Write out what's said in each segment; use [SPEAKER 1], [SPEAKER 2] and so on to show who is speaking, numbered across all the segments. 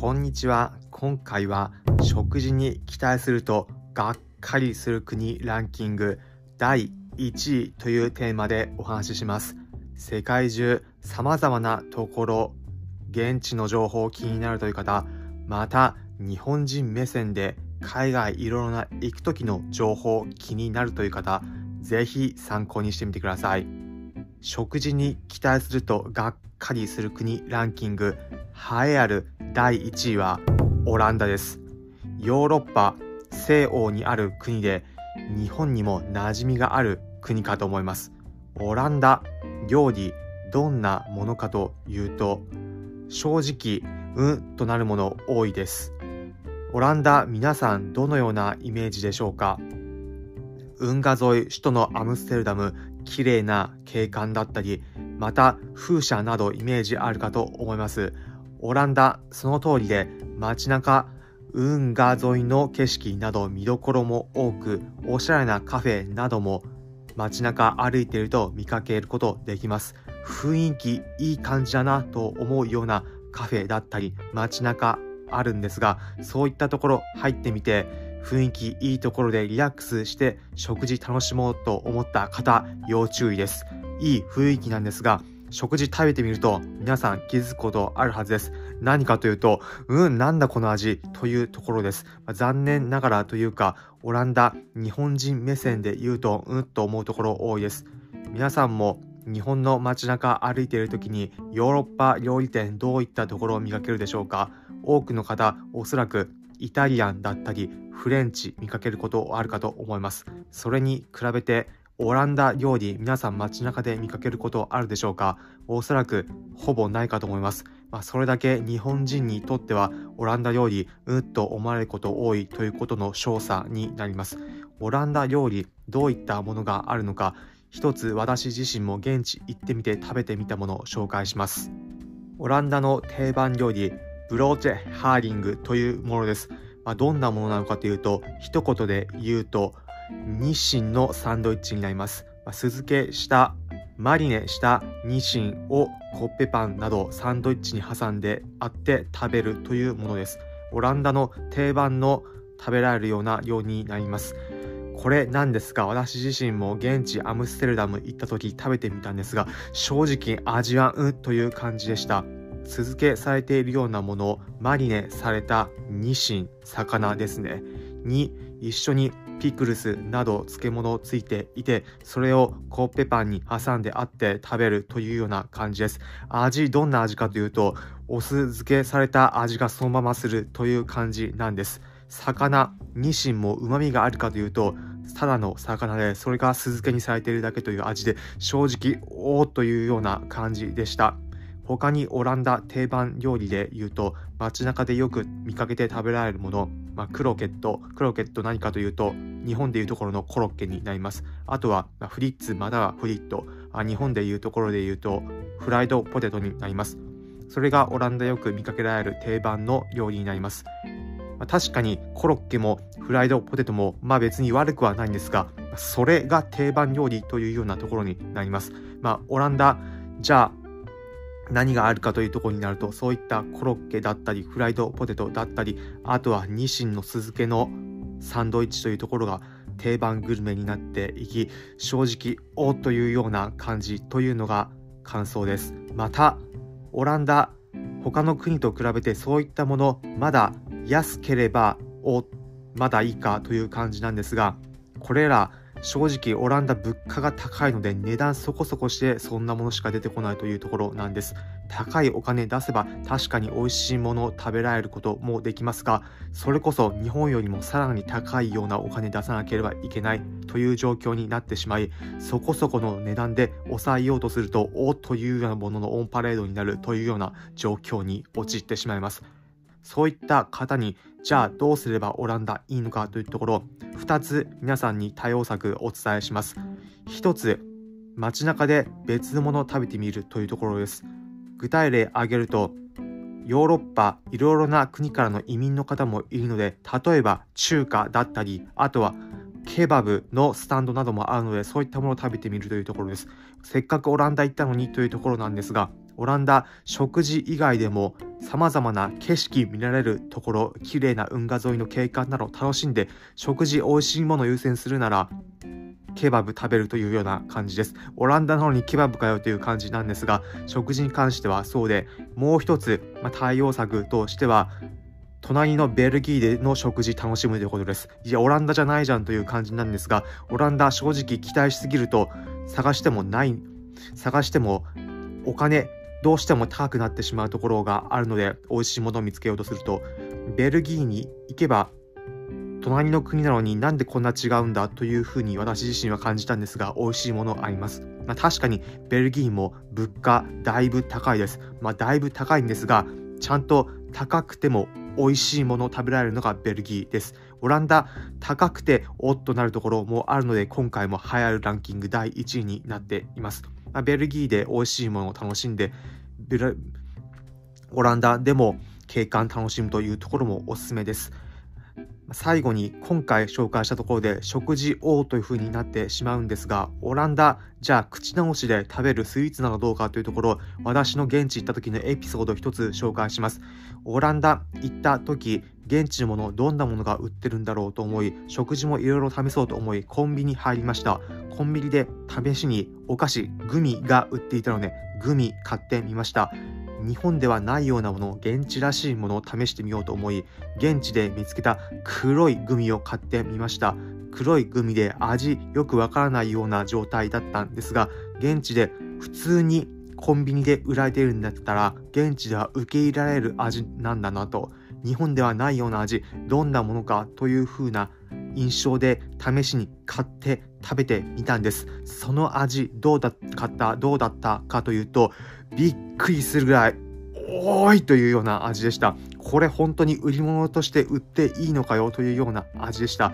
[SPEAKER 1] こんにちは。今回は食事に期待するとがっかりする国ランキング第1位というテーマでお話しします。世界中様々なところ、現地の情報気になるという方、また日本人目線で海外いろいろな行く時の情報気になるという方、ぜひ参考にしてみてください。食事に期待するとがっかりする国ランキング栄えある第1位はオランダです。ヨーロッパ西欧にある国で日本にも馴染みがある国かと思います。オランダ料理どんなものかというと正直うんとなるもの多いです。オランダ皆さんどのようなイメージでしょうか？運河沿い首都のアムステルダム綺麗な景観だったりまた風車などイメージあるかと思います。オランダその通りで街中運河沿いの景色など見どころも多くおしゃれなカフェなども街中歩いていると見かけることできます。雰囲気いい感じだなと思うようなカフェだったり街中あるんですがそういったところ入ってみて雰囲気いいところでリラックスして食事楽しもうと思った方要注意です。いい雰囲気なんですが食事食べてみると皆さん気づくことあるはずです。何かというとうんなんだこの味というところです、残念ながらというかオランダ日本人目線で言うとうんと思うところ多いです。皆さんも日本の街中歩いている時にヨーロッパ料理店どういったところを見かけるでしょうか？多くの方おそらくイタリアンだったりフレンチ見かけることあるかと思います。それに比べてオランダ料理皆さん街中で見かけることあるでしょうか？おそらくほぼないかと思います。まあ、それだけ日本人にとってはオランダ料理うっと思われること多いということの調査になります。オランダ料理どういったものがあるのか？一つ私自身も現地行ってみて食べてみたものを紹介します。オランダの定番料理ブローチェハーリングというものです。まあ、どんなものなのかというと、一言で言うと、日清のサンドイッチになります。酢漬けしたマリネしたニシンをコッペパンなどサンドイッチに挟んであって食べるというものです。オランダの定番の食べられるような料理になります。これなんですが、私自身も現地アムステルダム行った時食べてみたんですが、正直味はうという感じでした。酢漬けされているようなものマリネされたニシン魚ですねに一緒にピクルスなど漬物ついていてそれをコッペパンに挟んであって食べるというような感じです。味どんな味かというとお酢漬けされた味がそのままするという感じなんです。魚ニシンも旨味があるかというとただの魚でそれが酢漬けにされているだけという味で正直おおというような感じでした。他にオランダ定番料理で言うと街中でよく見かけて食べられるもの、まあ、クロケットクロケット何かというと日本でいうところのコロッケになります。あとは、まフリッツまたはフリット。あ日本でいうところで言うとフライドポテトになります。それがオランダよく見かけられる定番の料理になります。まあ、確かにコロッケもフライドポテトもまあ別に悪くはないんですがそれが定番料理というようなところになります。まあオランダじゃあ何があるかというところになるとそういったコロッケだったりフライドポテトだったりあとはニシンの酢漬けのサンドイッチというところが定番グルメになっていき正直おというような感じというのが感想です。またオランダ他の国と比べてそういったものまだ安ければおまだいいかという感じなんですがこれら正直オランダ物価が高いので値段そこそこしてそんなものしか出てこないというところなんです。高いお金出せば確かに美味しいものを食べられることもできますがそれこそ日本よりもさらに高いようなお金出さなければいけないという状況になってしまいそこそこの値段で抑えようとするとおっというようなもののオンパレードになるというような状況に陥ってしまいます。そういった方にじゃあどうすればオランダいいのかというところ2つ皆さんに対応策お伝えします。1つ街中で別のものを食べてみるというところです。具体例挙げるとヨーロッパいろいろな国からの移民の方もいるので例えば中華だったりあとはケバブのスタンドなどもあるのでそういったものを食べてみるというところですせっかくオランダ行ったのにというところなんですがオランダ食事以外でも様々な景色見られるところ、綺麗な運河沿いの景観など楽しんで、食事、美味しいものを優先するなら、ケバブ食べるというような感じです。オランダなのにケバブかよという感じなんですが、食事に関してはそうで、もう一つ、まあ、対応策としては、隣のベルギーでの食事楽しむということです。いや、オランダじゃないじゃんという感じなんですが、オランダ正直期待しすぎると探してもない、探してもお金、どうしても高くなってしまうところがあるので、美味しいものを見つけようとすると、ベルギーに行けば隣の国なのになんでこんな違うんだというふうに私自身は感じたんですが、美味しいものあります。まあ、確かにベルギーも物価だいぶ高いです。まあ、だいぶ高いんですが、ちゃんと高くても美味しいものを食べられるのがベルギーです。オランダ、高くておっとなるところもあるので、今回も流行るランキング第1位になっています。まあ、ベルギーで美味しいものを楽しんで、オランダでも景観楽しむというところもおすすめです。最後に今回紹介したところで食事王という風になってしまうんですが、オランダ、じゃあ口直しで食べるスイーツなのどうかというところ、私の現地行った時のエピソードを一つ紹介します。オランダ行った時、現地のもの、どんなものが売ってるんだろうと思い、食事もいろいろ試そうと思い、コンビニ入りました。コンビニで試しにお菓子、グミが売っていたので、グミ買ってみました。日本ではないようなもの、現地らしいものを試してみようと思い、現地で見つけた黒いグミを買ってみました。黒いグミで味よくわからないような状態だったんですが、現地で普通にコンビニで売られているんだったら、現地では受け入れられる味なんだなと、日本ではないような味、どんなものかという風な印象で試しに買って食べてみたんです。その味どうだったどうだったかというとびっくりするぐらい多いというような味でした。これ本当に売り物として売っていいのかよというような味でした。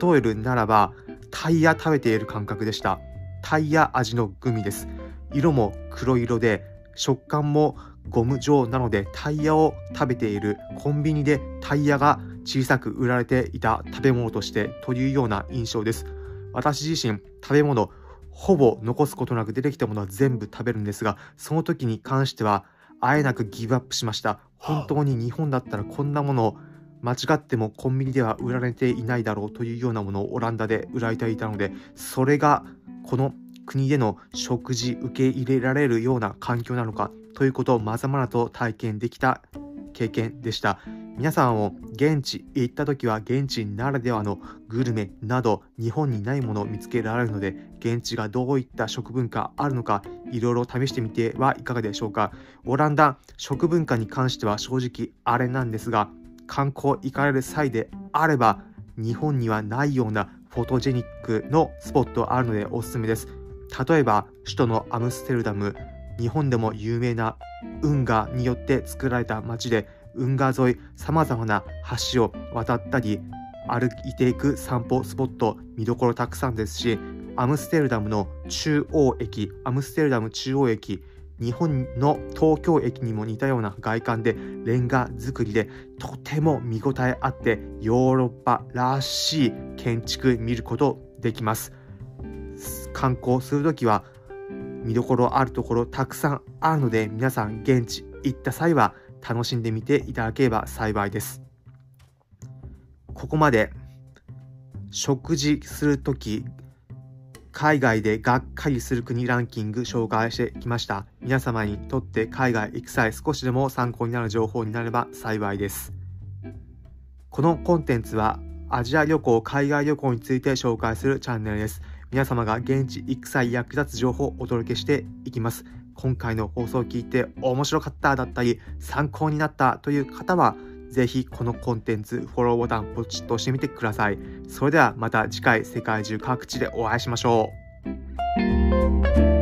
[SPEAKER 1] 例えるならばタイヤ食べている感覚でした。タイヤ味のグミです。色も黒色で食感もゴム状なのでタイヤを食べているコンビニでタイヤが小さく売られていた食べ物としてというような印象です。私自身食べ物ほぼ残すことなく出てきたものは全部食べるんですがその時に関してはあえなくギブアップしました本当に日本だったらこんなものを間違ってもコンビニでは売られていないだろうというようなものをオランダで売られていたのでそれがこの国での食事受け入れられるような環境なのかということをまざまざと体験できた経験でした。皆さんを現地行った時は現地ならではのグルメなど日本にないものを見つけられるので現地がどういった食文化あるのかいろいろ試してみてはいかがでしょうか。オランダ食文化に関しては正直あれなんですが観光行かれる際であれば日本にはないようなフォトジェニックのスポットあるのでおすすめです。例えば首都のアムステルダム日本でも有名な運河によって作られた街で運河沿いさまざまな橋を渡ったり歩いていく散歩スポット見どころたくさんですしアムステルダムの中央駅アムステルダム中央駅日本の東京駅にも似たような外観でレンガ造りでとても見応えあってヨーロッパらしい建築見ることできます。観光するときは見どころあるところたくさんあるので皆さん現地行った際は楽しんでみていただければ幸いです。ここまで食事するとき海外でがっかりする国ランキング紹介してきました。皆様にとって海外行く際少しでも参考になる情報になれば幸いです。このコンテンツはアジア旅行、海外旅行について紹介するチャンネルです。皆様が現地行く際役立つ情報をお届けしていきます。今回の放送を聞いて面白かっただったり参考になったという方はぜひこのコンテンツフォローボタンポチッと押してみてください。それではまた次回世界中各地でお会いしましょう。